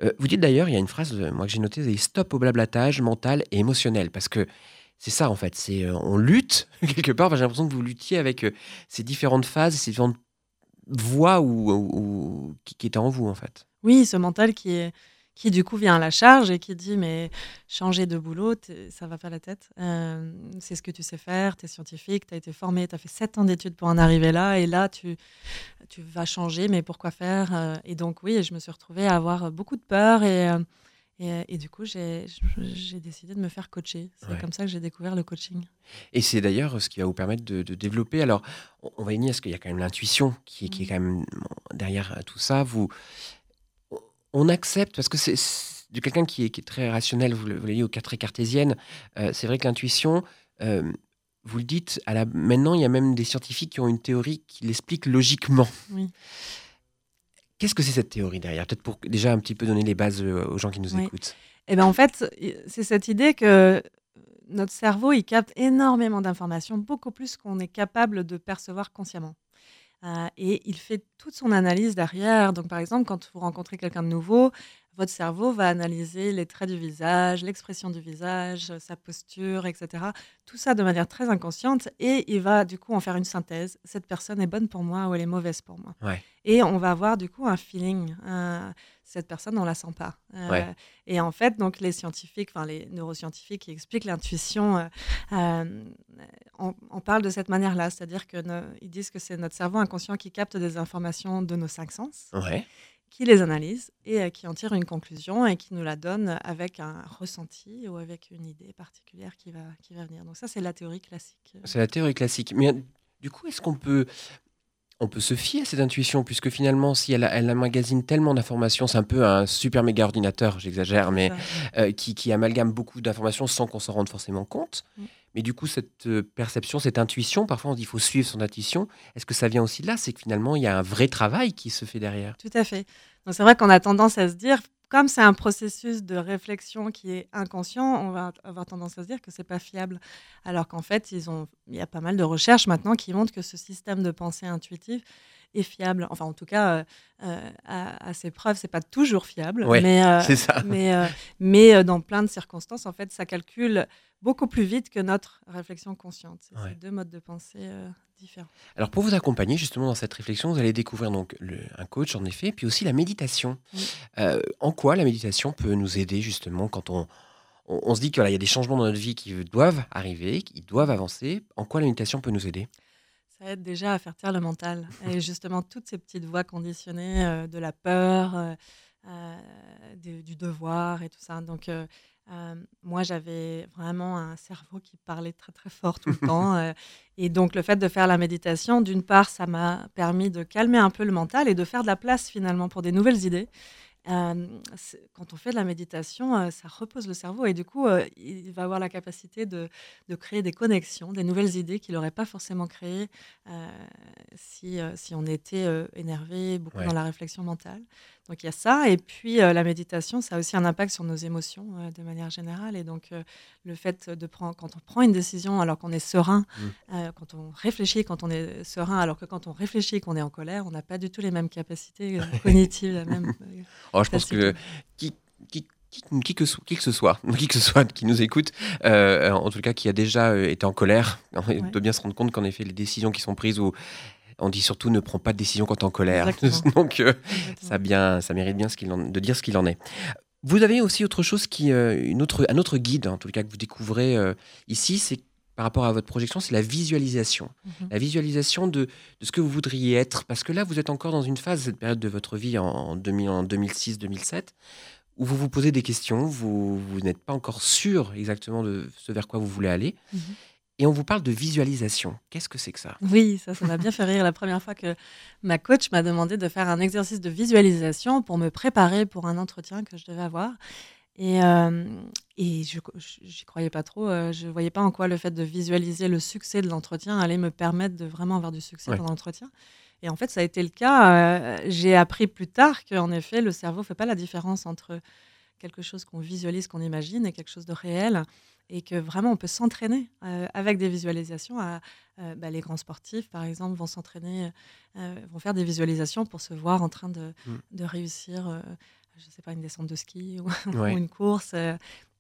Euh, vous dites d'ailleurs, il y a une phrase euh, moi que j'ai notée, c'est stop au blablatage mental et émotionnel, parce que c'est ça en fait, c'est euh, on lutte quelque part. Enfin, j'ai l'impression que vous luttiez avec euh, ces différentes phases, ces différentes voix ou, ou- ou- qui, qui étaient en vous en fait. Oui, ce mental qui est, qui du coup vient à la charge et qui dit mais changer de boulot, ça va pas la tête. Euh, c'est ce que tu sais faire, tu es scientifique, tu as été formé, tu as fait 7 ans d'études pour en arriver là et là tu, tu vas changer, mais pourquoi faire euh, Et donc oui, je me suis retrouvée à avoir beaucoup de peur et, euh, et, du coup j'ai décidé de me faire coacher. C'est comme ça que j'ai découvert le coaching. Et c'est d'ailleurs ce qui va vous permettre de, développer. Alors on va y venir parce qu'il y a quand même l'intuition qui, qui, est mmh. quand même derrière tout ça. Vous on accepte, parce que c'est de quelqu'un qui est, très rationnel, vous l'avez au très cartésienne, euh, c'est vrai que l'intuition, euh, vous le dites, à la, maintenant, il y a même des scientifiques qui ont une théorie qui l'explique logiquement. Qu'est-ce que c'est cette théorie derrière? Peut-être pour déjà un petit peu donner les bases euh, aux gens qui nous écoutent. Eh ben, en fait, c'est cette idée que notre cerveau, il capte énormément d'informations, beaucoup plus qu'on est capable de percevoir consciemment. Euh, et il fait toute son analyse derrière. Donc, par exemple, quand vous rencontrez quelqu'un de nouveau, votre cerveau va analyser les traits du visage, l'expression du visage, sa posture, etc. Tout ça de manière très inconsciente et il va du coup en faire une synthèse. Cette personne est bonne pour moi ou elle est mauvaise pour moi. Et on va avoir du coup un feeling. Cette personne, on la sent pas. Euh, et en fait, donc les scientifiques, enfin les neuroscientifiques qui expliquent l'intuition, euh, euh, on, parle de cette manière-là, c'est-à-dire que ils disent que c'est notre cerveau inconscient qui capte des informations de nos cinq sens. Ouais qui les analyse et euh, qui en tire une conclusion et qui nous la donne avec un ressenti ou avec une idée particulière qui va, qui va venir. Donc ça, c'est la théorie classique. C'est la théorie classique. Mais du coup, est-ce qu'on peut, on peut se fier à cette intuition puisque finalement, si elle, elle emmagasine tellement d'informations, c'est un peu un super méga ordinateur, j'exagère, mais euh, qui, qui, amalgame beaucoup d'informations sans qu'on s'en rende forcément compte. Mm. Mais du coup, cette euh, perception, cette intuition, parfois on dit qu'il faut suivre son intuition. Est-ce que ça vient aussi de là? C'est que finalement, il y a un vrai travail qui se fait derrière. Tout à fait. Donc c'est vrai qu'on a tendance à se dire, comme c'est un processus de réflexion qui est inconscient, on va avoir tendance à se dire que c'est pas fiable. Alors qu'en fait, il y a pas mal de recherches maintenant qui montrent que ce système de pensée intuitive est fiable. Enfin, en tout cas, euh, euh, à, ses preuves, c'est pas toujours fiable. mais, ça. Mais, mais dans plein de circonstances, en fait, ça calcule beaucoup plus vite que notre réflexion consciente. C'est deux modes de pensée euh, différents. Alors pour vous accompagner justement dans cette réflexion, vous allez découvrir donc le, un coach en effet, puis aussi la méditation. Euh, en quoi la méditation peut nous aider justement quand on, on, se dit qu'il y a des changements dans notre vie qui doivent arriver, qui doivent avancer? En quoi la méditation peut nous aider? Ça aide déjà à faire taire le mental. Et justement, toutes ces petites voix conditionnées euh, de la peur, du devoir et tout ça. Donc, moi, j'avais vraiment un cerveau qui parlait très très fort tout le temps. et donc, le fait de faire la méditation, d'une part, ça m'a permis de calmer un peu le mental et de faire de la place finalement pour des nouvelles idées quand on fait de la méditation, ça repose le cerveau et du coup, il va avoir la capacité de, de, créer des connexions, des nouvelles idées qu'il n'aurait pas forcément créées si, si, on était énervé, beaucoup dans la réflexion mentale. Donc il y a ça. Et puis la méditation, ça a aussi un impact sur nos émotions de manière générale. Et donc le fait de prendre, quand on prend une décision alors qu'on est serein, mmh. quand on réfléchit quand on est serein, alors que quand on réfléchit qu'on est en colère, on n'a pas du tout les mêmes capacités cognitives. même, Oh, je pense que qui, qui, qui, que, qui, que, ce soit, qui que ce soit qui nous écoute, euh, en tout cas qui a déjà euh, été en colère, on peut bien se rendre compte qu'en effet les décisions qui sont prises ou on dit surtout ne prends pas de décision quand tu es en colère. Donc euh, ça, bien, ça mérite bien ce qu'il de dire ce qu'il en est. Vous avez aussi autre chose qui, une autre, un autre guide, en tout cas que vous découvrez ici, c'est par rapport à votre projection, c'est la visualisation. Mhm. La visualisation de, de, ce que vous voudriez être. Parce que là, vous êtes encore dans une phase, cette période de votre vie en, en 2006-2007, où vous vous posez des questions, vous, vous n'êtes pas encore sûr exactement de ce vers quoi vous voulez aller. Mhm. Et on vous parle de visualisation. Qu'est-ce que c'est que ça? Oui, ça, ça m'a bien fait rire la première fois que ma coach m'a demandé de faire un exercice de visualisation pour me préparer pour un entretien que je devais avoir. Et, et je n'y croyais pas trop. je ne voyais pas en quoi le fait de visualiser le succès de l'entretien allait me permettre de vraiment avoir du succès dans l'entretien. Et en fait, ça a été le cas. J'ai appris plus tard qu'en effet, le cerveau ne fait pas la différence entre quelque chose qu'on visualise, qu'on imagine, et quelque chose de réel. Et que vraiment, on peut s'entraîner avec des visualisations. À, bah, les grands sportifs, par exemple, vont s'entraîner, vont faire des visualisations pour se voir en train de, mmh. de réussir je ne sais pas, une descente de ski ou, une course. Euh,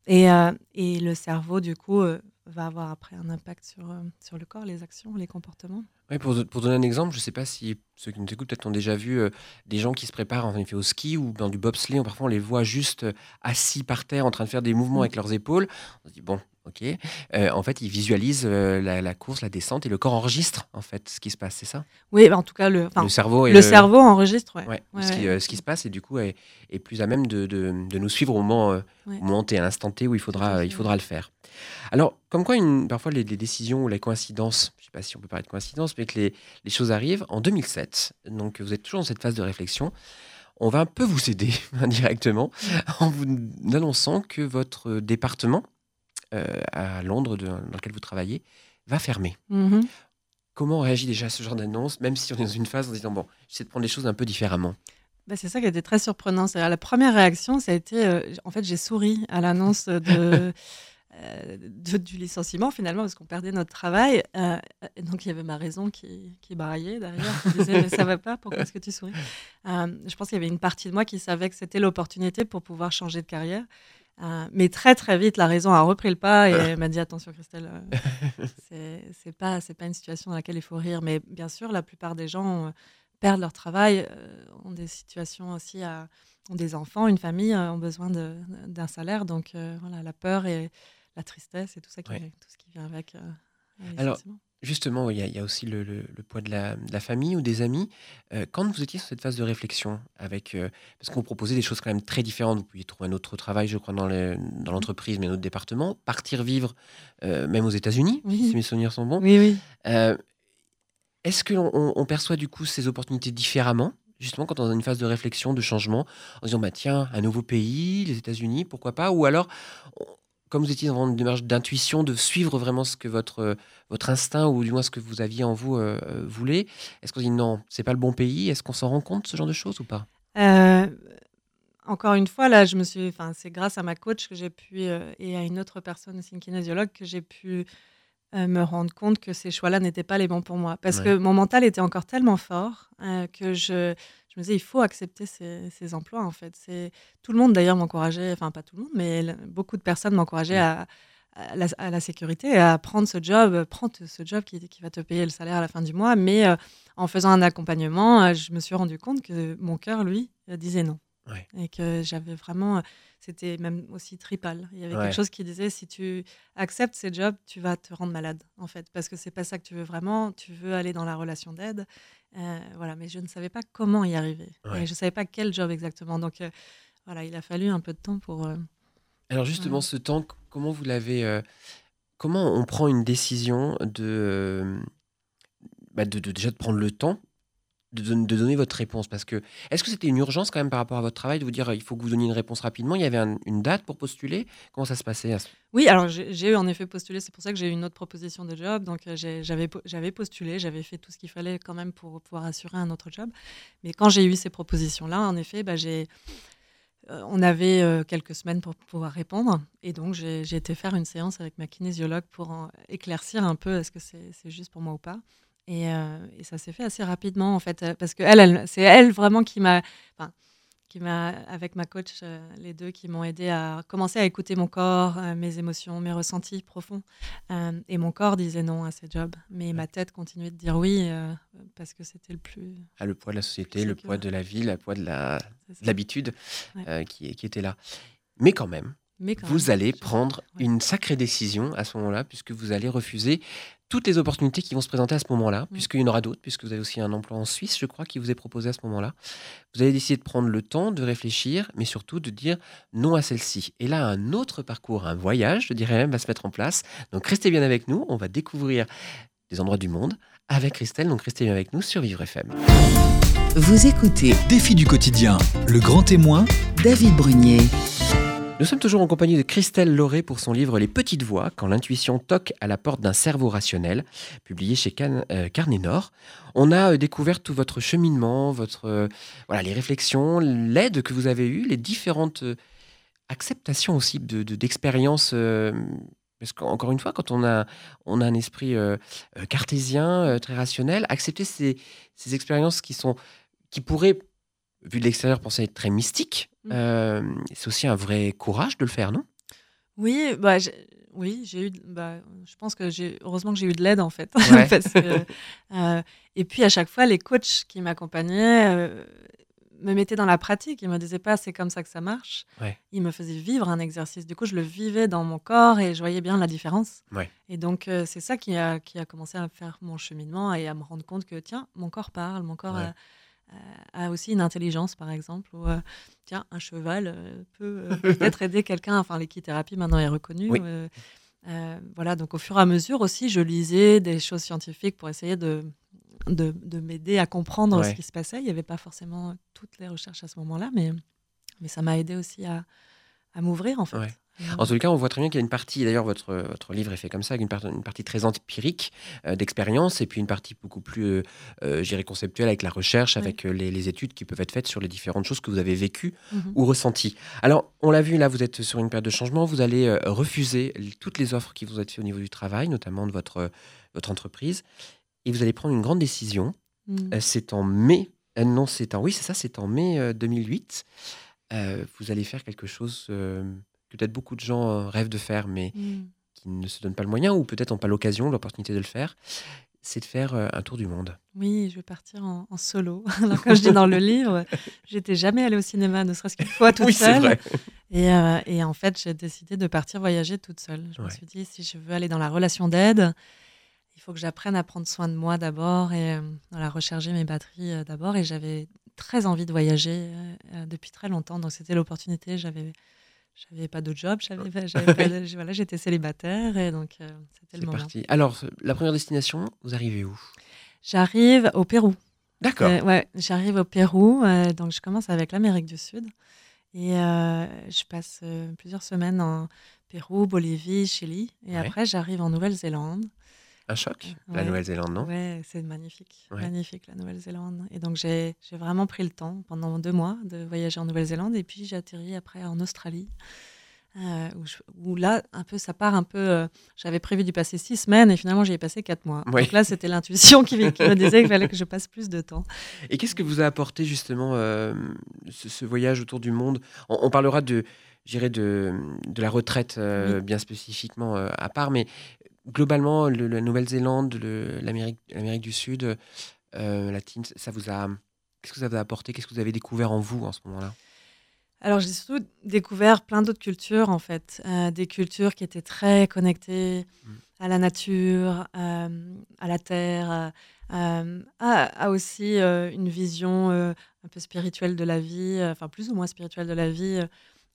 et, euh, et, le cerveau, du coup, euh, va avoir après un impact sur, euh, sur le corps, les actions, les comportements. Oui, pour, pour donner un exemple, je ne sais pas si ceux qui nous écoutent peut-être ont déjà vu des gens qui se préparent en effet au ski ou dans du bobsleigh. Parfois, on les voit juste assis par terre en train de faire des mouvements Mm. avec leurs épaules. On se dit, bon, ok. Euh, en fait, ils visualisent euh, la, la course, la descente et le corps enregistre en fait ce qui se passe, c'est ça? Oui, bah, en tout cas, le, Le cerveau et le cerveau enregistre. Ouais. Ouais, Ouais, ce, qui, ouais. euh, ce qui se passe et du coup est, est plus à même de, de- de nous suivre au moment, moment T, à l'instant T où il faudra, il faudra le faire. Alors, comme quoi, une, parfois les, les décisions ou les coïncidences, je ne sais pas si on peut parler de coïncidence, mais que les, les choses arrivent en 2007. Donc, vous êtes toujours dans cette phase de réflexion. On va un peu vous aider indirectement en vous annonçant que votre département euh, à Londres, de- dans lequel vous travaillez, va fermer. Mhm. Comment on réagit déjà à ce genre d'annonce, même si on est dans une phase en disant, bon, j'essaie de prendre les choses un peu différemment? Bah, c'est ça qui a été très surprenant. La première réaction, ça a été, euh, en fait, j'ai souri à l'annonce de, euh, de- du licenciement finalement parce qu'on perdait notre travail. Euh, et donc il y avait ma raison qui, qui braillait derrière, qui disait mais ça va pas, pourquoi est-ce que tu souris? Je pense qu'il y avait une partie de moi qui savait que c'était l'opportunité pour pouvoir changer de carrière. Euh, mais très très vite, la raison a repris le pas et elle m'a dit attention Christelle, euh, c'est pas c'est pas une situation dans laquelle il faut rire. Mais bien sûr, la plupart des gens euh, perdent leur travail, euh, ont des situations aussi à ont des enfants, une famille, euh, ont besoin d'un salaire. Donc euh, voilà, la peur et la tristesse et tout ça qui, Ouais. tout ce qui vient avec. euh, Alors. Justement, il y, a- il y a aussi le, le- le poids de la, de la famille ou des amis. Euh, quand vous étiez sur cette phase de réflexion, avec, euh, parce qu'on vous proposait des choses quand même très différentes, vous pouviez trouver un autre travail, je crois, dans dans l'entreprise, mais un autre département, partir vivre euh, même aux États-Unis, Oui. si mes souvenirs sont bons. Oui, oui. Est-ce que l'on on- on perçoit du coup ces opportunités différemment Justement, quand on est dans une phase de réflexion, de changement, en se disant, bah, tiens, un nouveau pays, les États-Unis, pourquoi pas Ou alors, comme vous étiez dans une démarche d'intuition, de suivre vraiment ce que votre, euh, votre instinct, ou du moins ce que vous aviez en vous, euh, euh, voulait, est-ce qu'on dit, non, c'est pas le bon pays? Est-ce qu'on s'en rend compte, ce genre de choses, ou pas? Euh, encore une fois, là, je me suis. Enfin, c'est grâce à ma coach que j'ai pu euh, et à une autre personne, aussi une kinésiologue, que j'ai pu me rendre compte que ces choix-là n'étaient pas les bons pour moi, parce Ouais. que mon mental était encore tellement fort que je, je me disais il faut accepter ces, ces emplois. En fait, c'est tout le monde d'ailleurs m'encourageait. Enfin, pas tout le monde, mais beaucoup de personnes m'encourageaient Ouais. à à la, à la sécurité à prendre ce job, euh, prendre ce job qui, qui va te payer le salaire à la fin du mois. Mais euh, en faisant un accompagnement, euh, je me suis rendu compte que mon cœur, lui, disait non. Ouais. Et que j'avais vraiment. C'était même aussi tripal. Il y avait Ouais. quelque chose qui disait si tu acceptes ces jobs, tu vas te rendre malade, en fait. Parce que c'est pas ça que tu veux vraiment. Tu veux aller dans la relation d'aide. Euh, voilà. Mais je ne savais pas comment y arriver. Ouais. Et je ne savais pas quel job exactement. Donc, euh, voilà, il a fallu un peu de temps pour. euh, Alors justement, ce temps, comment vous l'avez... comment on prend une décision de, bah, de, de- déjà de prendre le temps de, don- de donner votre réponse? Parce que est-ce que c'était une urgence quand même par rapport à votre travail de vous dire il faut que vous donniez une réponse rapidement? Il y avait un- une date pour postuler? Comment ça se passait Oui, alors j'ai eu en effet postulé, c'est pour ça que j'ai eu une autre proposition de job. Donc euh, j'avais po- j'avais postulé, j'avais fait tout ce qu'il fallait quand même pour pouvoir assurer un autre job. Mais quand j'ai eu ces propositions-là, en effet, bah, j'ai, euh, on avait euh, quelques semaines pour pouvoir répondre. Et donc j'ai été faire une séance avec ma kinésiologue pour éclaircir un peu est-ce que c'est juste pour moi ou pas. Et, euh, et ça s'est fait assez rapidement en fait, euh, parce que elle, elle- c'est elle vraiment qui m'a, enfin, qui m'a, avec ma coach, euh, les deux qui m'ont aidé à commencer à écouter mon corps, euh, mes émotions, mes ressentis profonds. Et mon corps disait non à ces jobs, mais ma tête continuait de dire oui parce que c'était le plus. ah, le poids de la société, le poids de la vie, le poids de la- l'habitude Ouais. qui, qui était là. Mais quand même, Mais vous même, allez prendre ouais. une sacrée décision à ce moment-là, puisque vous allez refuser toutes les opportunités qui vont se présenter à ce moment-là, Mm. puisqu'il y en aura d'autres, puisque vous avez aussi un emploi en Suisse, je crois, qui vous est proposé à ce moment-là. Vous allez décider de prendre le temps de réfléchir, mais surtout de dire non à celle-ci. Et là, un autre parcours, un voyage, je dirais même, va se mettre en place. Donc restez bien avec nous, on va découvrir des endroits du monde avec Christelle. Donc restez bien avec nous sur Vivre FM. Vous écoutez Défi du quotidien, le grand témoin, David Brunier. Nous sommes toujours en compagnie de Christelle Lauré pour son livre Les Petites Voix, quand l'intuition toque à la porte d'un cerveau rationnel, publié chez Can- euh, Carnet Nord. On a euh, découvert tout votre cheminement, votre, euh, voilà, les réflexions, l'aide que vous avez eue, les différentes acceptations aussi de, de- d'expériences. euh, parce qu'encore une fois, quand on a, on a un esprit cartésien, très rationnel, accepter ces, ces expériences qui, sont, qui pourraient, vu de l'extérieur, penser être très mystiques, Mm. euh, c'est aussi un vrai courage de le faire, non? Oui, bah, Oui, j'ai eu. Bah, je pense que j'ai. Heureusement que j'ai eu de l'aide en fait. Ouais. Parce que, euh, et puis à chaque fois, les coachs qui m'accompagnaient euh, me mettaient dans la pratique. Ils me disaient pas c'est comme ça que ça marche. Ouais. Ils me faisaient vivre un exercice. Du coup, je le vivais dans mon corps et je voyais bien la différence. Ouais. Et donc, c'est ça qui a, qui a commencé à faire mon cheminement et à me rendre compte que tiens, mon corps parle, mon corps a, a- a aussi une intelligence, par exemple. Ou, euh, tiens, un cheval euh, peut euh, peut-être aider quelqu'un. Enfin, l'équithérapie maintenant est reconnue. Oui. euh, euh, voilà, donc au fur et à mesure aussi, je lisais des choses scientifiques pour essayer de, de, de m'aider à comprendre Ouais. ce qui se passait. Il n'y avait pas forcément toutes les recherches à ce moment-là, mais, mais ça m'a aidé aussi à, à m'ouvrir en fait. Ouais. En tout cas, on voit très bien qu'il y a une partie, d'ailleurs, votre, votre livre est fait comme ça, avec une, par- une partie très empirique euh, d'expérience, et puis une partie beaucoup plus, euh, euh, je dirais, conceptuelle avec la recherche, Oui. avec euh, les, les études qui peuvent être faites sur les différentes choses que vous avez vécues mhm. ou ressenties. Alors, on l'a vu, là, vous êtes sur une période de changement, vous allez euh, refuser toutes les offres qui vous ont été faites au niveau du travail, notamment de votre, votre entreprise, et vous allez prendre une grande décision. Euh, c'est en mai, non, c'est en, oui, c'est ça, c'est en mai euh, 2008. Euh, vous allez faire quelque chose euh, que peut-être beaucoup de gens euh, rêvent de faire, mais Mhm. qui ne se donnent pas le moyen ou peut-être n'ont pas l'occasion, l'opportunité de le faire, c'est de faire euh, un tour du monde. Oui, je vais partir en, en solo. Alors, comme je dis dans le livre, j'étais jamais allée au cinéma, ne serait-ce qu'une fois toute oui, c'est seule. vrai. Et, euh, et en fait, j'ai décidé de partir voyager toute seule. Je me suis dit, si je veux aller dans la relation d'aide, il faut que j'apprenne à prendre soin de moi d'abord et euh, voilà, recharger mes batteries euh, d'abord. Et j'avais très envie de voyager depuis très longtemps. Donc, c'était l'opportunité. J'avais. J'avais pas de job, j'avais, voilà, j'étais célibataire et donc euh, c'était C'est le moment. parti. Alors, la première destination, vous arrivez où? J'arrive au Pérou. D'accord. Euh, ouais, j'arrive au Pérou, euh, donc je commence avec l'Amérique du Sud. Et euh, je passe plusieurs semaines en Pérou, Bolivie, Chili. Et Ouais. après, j'arrive en Nouvelle-Zélande. Un choc La. Nouvelle-Zélande, non? Ouais, c'est magnifique. Ouais. Magnifique, la Nouvelle-Zélande. Et donc, j'ai vraiment pris le temps pendant deux mois de voyager en Nouvelle-Zélande. Et puis, j'ai atterri après en Australie. euh, où, je- où là, un peu, ça part un peu. euh, J'avais prévu d'y passer six semaines et finalement, j'y ai passé quatre mois. Oui. Donc là, c'était l'intuition qui, qui me disait qu'il fallait que je passe plus de temps. Et qu'est-ce que vous a apporté justement euh, ce, ce voyage autour du monde? On, on parlera de, de, de la retraite bien spécifiquement à part, mais globalement, le- la Nouvelle-Zélande, le- l'Amérique du Sud, euh, latine, ça vous a. Qu'est-ce que ça vous a apporté? Qu'est-ce que vous avez découvert en vous en ce moment-là? Alors, j'ai surtout découvert plein d'autres cultures, en fait. Euh, des cultures qui étaient très connectées Mm. à la nature, euh, à la terre, euh, à, à aussi euh, une vision un peu spirituelle de la vie, enfin plus ou moins spirituelle de la vie.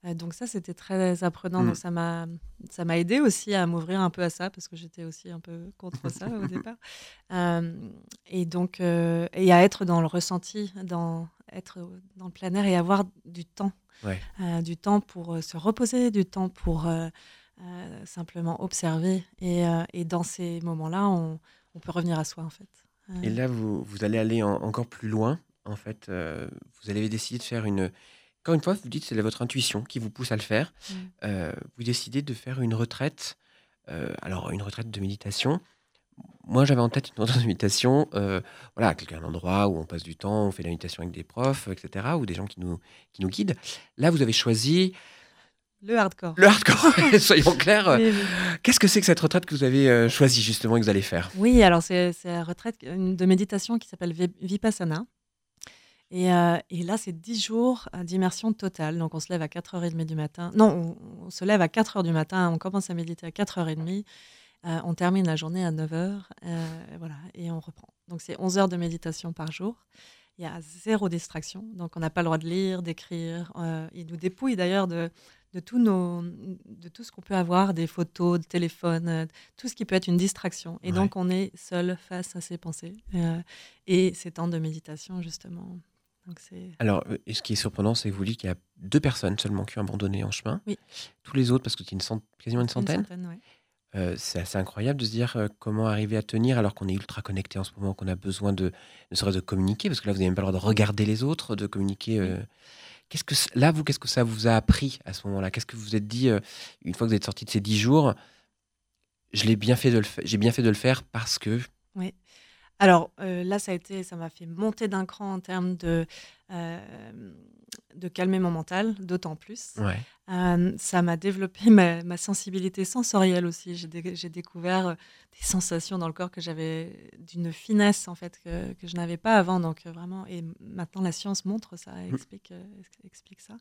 Euh, donc ça, c'était très apprenant. Mm. Donc ça m'a, ça m'a aidé aussi à m'ouvrir un peu à ça parce que j'étais aussi un peu contre ça au départ. Euh, et donc, euh, et à être dans le ressenti, dans être dans le plein air et avoir du temps, Ouais. Euh, du temps pour se reposer, du temps pour simplement observer. Et, et dans ces moments-là, on, on peut revenir à soi en fait. Et là, vous, vous allez aller en- encore plus loin. En fait, vous allez décider de faire une. Encore une fois, vous dites que c'est votre intuition qui vous pousse à le faire. Mm. Euh, vous décidez de faire une retraite. euh, alors, une retraite de méditation. Moi, j'avais en tête une retraite de méditation. euh, voilà, un endroit où on passe du temps, on fait de la méditation avec des profs, etc., ou des gens qui nous, qui nous guident. Là, vous avez choisi Le hardcore. le hardcore. Soyons clairs. Oui, oui. Qu'est-ce que c'est que cette retraite que vous avez euh, choisie justement et que vous allez faire? Oui, alors c'est la retraite de méditation qui s'appelle Vi- Vipassana. Et, euh, et là, c'est 10 jours euh, d'immersion totale. Donc, on se lève à 4h30 du matin. Non, on, on se lève à 4h du matin, on commence à méditer à 4h30. euh, on termine la journée à 9h. euh, voilà, et on reprend. Donc, c'est 11 heures de méditation par jour. Il y a zéro distraction. Donc, on n'a pas le droit de lire, d'écrire. Il nous dépouille d'ailleurs de, de, tous nos, de tout ce qu'on peut avoir, des photos, de téléphone, tout ce qui peut être une distraction. Et Ouais. donc, on est seul face à ses pensées. euh, et ces temps de méditation, justement. Donc. Alors, euh, et ce qui est surprenant, c'est que vous dites qu'il y a deux personnes seulement qui ont abandonné en chemin. Oui. Tous les autres, parce que c'est une cent- quasiment une centaine. ouais. Euh, c'est assez incroyable de se dire euh, comment arriver à tenir alors qu'on est ultra connecté en ce moment, qu'on a besoin de, ne serait-ce de communiquer, parce que là, vous n'avez même pas le droit de regarder les autres, de communiquer. euh. Qu'est-ce que là, vous, qu'est-ce que ça vous a appris à ce moment-là? Qu'est-ce que vous vous êtes dit une fois que vous êtes sorti de ces dix jours Je l'ai bien fait de le j'ai bien fait de le faire parce que Alors euh, là, ça a été, ça m'a fait monter d'un cran en termes de, euh, de calmer mon mental, d'autant plus. Ouais. Euh, ça m'a développé ma, ma sensibilité sensorielle aussi. J'ai dé- j'ai découvert des sensations dans le corps que j'avais d'une finesse en fait que, que je n'avais pas avant. Donc vraiment, et maintenant la science montre ça, explique, euh, ex- explique ça.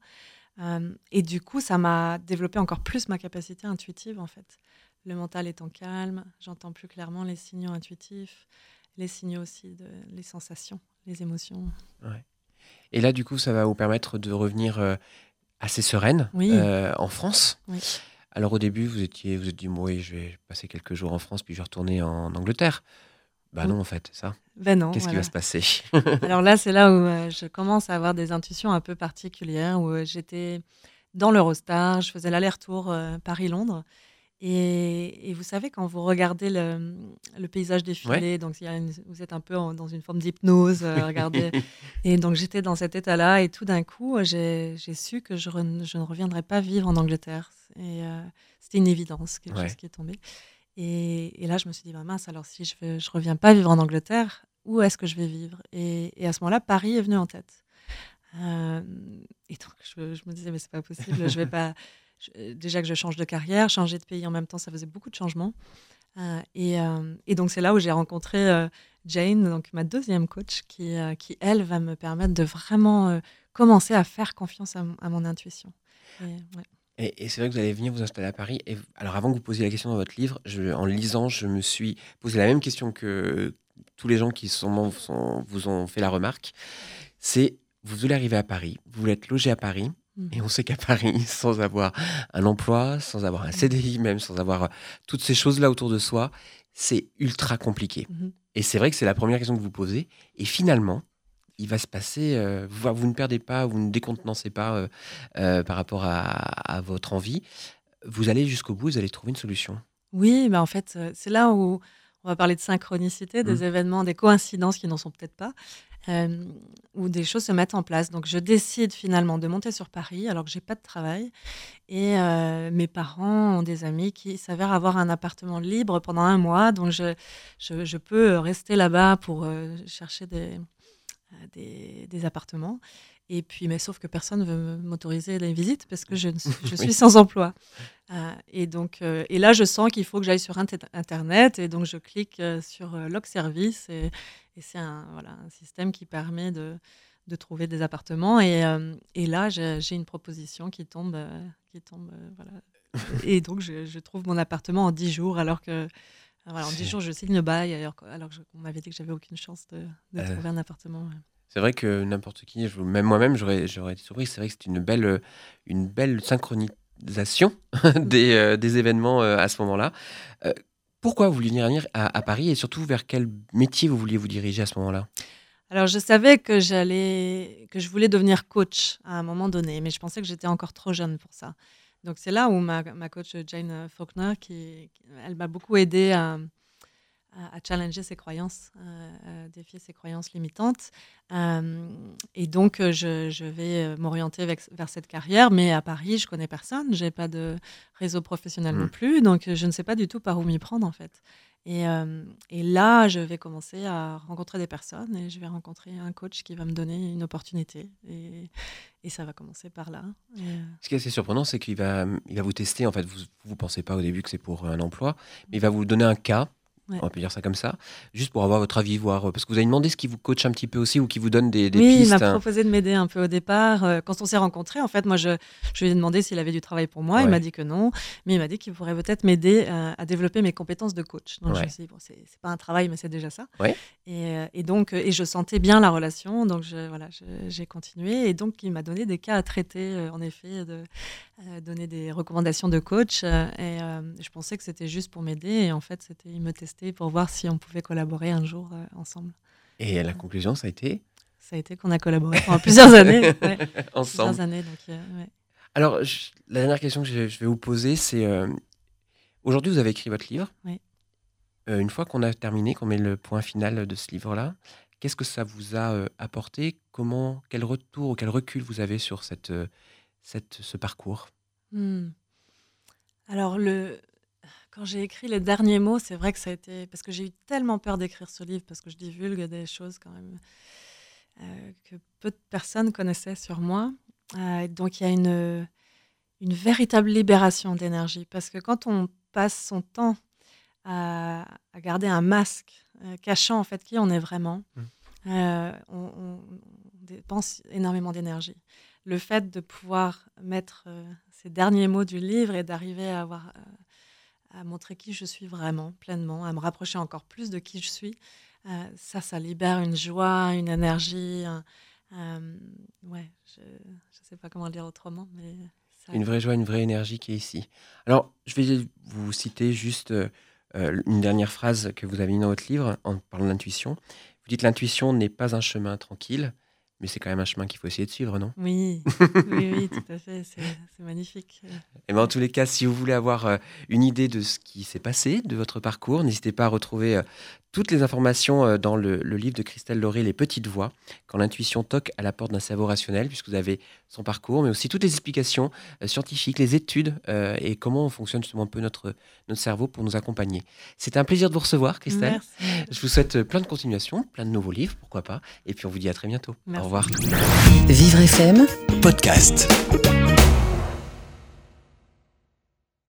Et du coup, ça m'a développé encore plus ma capacité intuitive en fait. Le mental étant calme, j'entends plus clairement les signaux intuitifs, les signaux aussi de les sensations, les émotions. Et là, du coup, ça va vous permettre de revenir euh, assez sereine Oui. euh, en France. Oui. Alors au début, vous étiez, vous êtes dit, oui, je vais passer quelques jours en France, puis je vais retourner en Angleterre. Bah non, en fait, ça. Ben non. Qu'est-ce qui va se passer? Alors là, c'est là où euh, je commence à avoir des intuitions un peu particulières, où j'étais dans l'Eurostar, je faisais l'aller-retour Paris-Londres. Et, et vous savez, quand vous regardez le, le paysage défiler, donc il y a une- vous êtes un peu en- dans une forme d'hypnose, euh, regardez. Et donc j'étais dans cet état-là, et tout d'un coup, j'ai j'ai su que je, re- je ne reviendrais pas vivre en Angleterre. Et euh, c'était une évidence, quelque Ouais. chose qui est tombé. Et, et là, je me suis dit, bah mince, alors si je ne je reviens pas vivre en Angleterre, où est-ce que je vais vivre? Et, et à ce moment-là, Paris est venu en tête. Euh, et donc, je, je me disais, mais c'est pas possible, je vais pas. Je- déjà que je change de carrière, changer de pays en même temps, ça faisait beaucoup de changements. Euh, et, euh, et donc, c'est là où j'ai rencontré euh, Jane, donc ma deuxième coach, qui, euh, qui, elle, va me permettre de vraiment euh, commencer à faire confiance à, mon intuition. Et, c'est vrai que vous allez venir vous installer à Paris. Et, alors avant que vous posiez la question dans votre livre, en lisant, je me suis posé la même question que tous les gens qui sont, sont- vous ont fait la remarque. C'est, vous voulez arriver à Paris, vous voulez être logé à Paris. Et on sait qu'à Paris, sans avoir un emploi, sans avoir un CDI même, sans avoir euh, toutes ces choses-là autour de soi, c'est ultra compliqué. Mhm. Et c'est vrai que c'est la première question que vous posez. Et finalement, il va se passer, euh, vous, vous ne perdez pas, vous ne décontenancez pas euh, euh, par rapport à, à votre envie. Vous allez jusqu'au bout, vous allez trouver une solution. Oui, bah en fait, c'est là où on va parler de synchronicité, des Mhm. événements, des coïncidences qui n'en sont peut-être pas, euh, où des choses se mettent en place. Donc, je décide finalement de monter sur Paris alors que j'ai pas de travail. Et euh, mes parents ont des amis qui s'avèrent avoir un appartement libre pendant un mois. Donc, je, je, peux rester là-bas pour euh, chercher des, des appartements. Et puis, mais sauf que personne ne veut m'autoriser les visites parce que je, ne suis- je Oui. suis sans emploi. Euh, et donc, euh, et là, je sens qu'il faut que j'aille sur Inter- Internet, et donc je clique euh, sur euh, Log Service, et, et c'est un, voilà, un système qui permet de, de trouver des appartements. Et, et là, j'ai une proposition qui tombe, qui tombe, voilà. Et donc, je, je trouve mon appartement en 10 jours, alors que, voilà, en 10 jours, je signe le bail, alors, que- alors que je- on m'avait dit que j'avais aucune chance de, de trouver un appartement. ouais. C'est vrai que n'importe qui, même moi-même, j'aurais, été surpris. C'est vrai que c'est une belle, euh, une belle synchronisation des, euh, des événements euh, à ce moment-là. Pourquoi vous vouliez venir à, à Paris et surtout vers quel métier vous vouliez vous diriger à ce moment-là? Alors, je savais que j'allais, que je voulais devenir coach à un moment donné, mais je pensais que j'étais encore trop jeune pour ça. Donc, c'est là où ma, ma coach Jane Faulkner, qui- elle m'a beaucoup aidée à, à- à challenger ses croyances, euh, à défier ses croyances limitantes. Euh, et donc, euh, je, je vais euh, m'orienter vers, cette carrière, mais à Paris, je connais personne, j'ai pas de réseau professionnel non Mhm. plus, donc euh, je ne sais pas du tout par où m'y prendre en fait. Et, euh, et là, je vais commencer à rencontrer des personnes et je vais rencontrer un coach qui va me donner une opportunité. Et, et ça va commencer par là. Et, euh, Ce qui est assez surprenant, c'est qu'il va, il va vous tester. En fait, vous vous pensez pas au début que c'est pour un emploi, mais il va vous donner un cas. Ouais. On peut dire ça comme ça, juste pour avoir votre avis, voir parce que vous avez demandé ce qui vous coach un petit peu aussi ou qui vous donne des, des oui, il pistes. m'a hein. proposé de m'aider un peu au départ. Euh, Quand on s'est rencontrés, en fait, moi, je, je lui ai demandé s'il avait du travail pour moi. Il m'a dit que non, mais il m'a dit qu'il pourrait peut-être m'aider euh, à développer mes compétences de coach. Donc, je me suis dit, bon, c'est pas un travail, mais c'est déjà ça. Et, euh, et donc, euh, et je sentais bien la relation, donc je, voilà, j'ai continué. Et donc, il m'a donné des cas à traiter, euh, en effet, de euh, donner des recommandations de coach. euh, et euh, je pensais que c'était juste pour m'aider. Et en fait, c'était il me testait pour voir si on pouvait collaborer un jour euh, ensemble. Et la conclusion, ça a été Ça a été qu'on a collaboré pendant plusieurs années. ouais. ensemble. Plusieurs années, donc euh, ouais. Alors, je- la dernière question que je, je vais vous poser, c'est euh, aujourd'hui, vous avez écrit votre livre. Oui. Euh, une fois qu'on a terminé, qu'on met le point final de ce livre-là, qu'est-ce que ça vous a euh, apporté? Comment, quel retour ou quel recul vous avez sur cette, euh, cette, ce parcours? Hmm. Alors, le... quand j'ai écrit les derniers mots, c'est vrai que ça a été parce que j'ai eu tellement peur d'écrire ce livre parce que je divulgue des choses quand même euh, que peu de personnes connaissaient sur moi. Euh, donc il y a une, une véritable libération d'énergie parce que quand on passe son temps à, garder un masque euh, cachant en fait qui on est vraiment, mmh. on, on, dépense énormément d'énergie. Le fait de pouvoir mettre ces derniers mots du livre et d'arriver à avoir à montrer qui je suis vraiment pleinement, à me rapprocher encore plus de qui je suis, euh, ça, ça libère une joie, une énergie. ouais, je ne sais pas comment le dire autrement, mais une vraie joie, une vraie énergie qui est ici. Alors, je vais vous citer juste euh, euh, une dernière phrase que vous avez mis dans votre livre en parlant d'intuition. Vous dites l'intuition n'est pas un chemin tranquille, mais c'est quand même un chemin qu'il faut essayer de suivre, non? Oui. oui, oui, tout à fait. C'est magnifique. Et ben, en tous les cas, si vous voulez avoir euh, une idée de ce qui s'est passé, de votre parcours, n'hésitez pas à retrouver euh, toutes les informations euh, dans le, livre de Christelle Lauré, Les Petites Voix, quand l'intuition toque à la porte d'un cerveau rationnel, puisque vous avez son parcours, mais aussi toutes les explications scientifiques, les études et comment fonctionne justement un peu notre, notre cerveau pour nous accompagner. C'était un plaisir de vous recevoir, Christelle. Merci. Je vous souhaite plein de continuation, plein de nouveaux livres, pourquoi pas. Et puis on vous dit à très bientôt. Au revoir. Vivre FM podcast.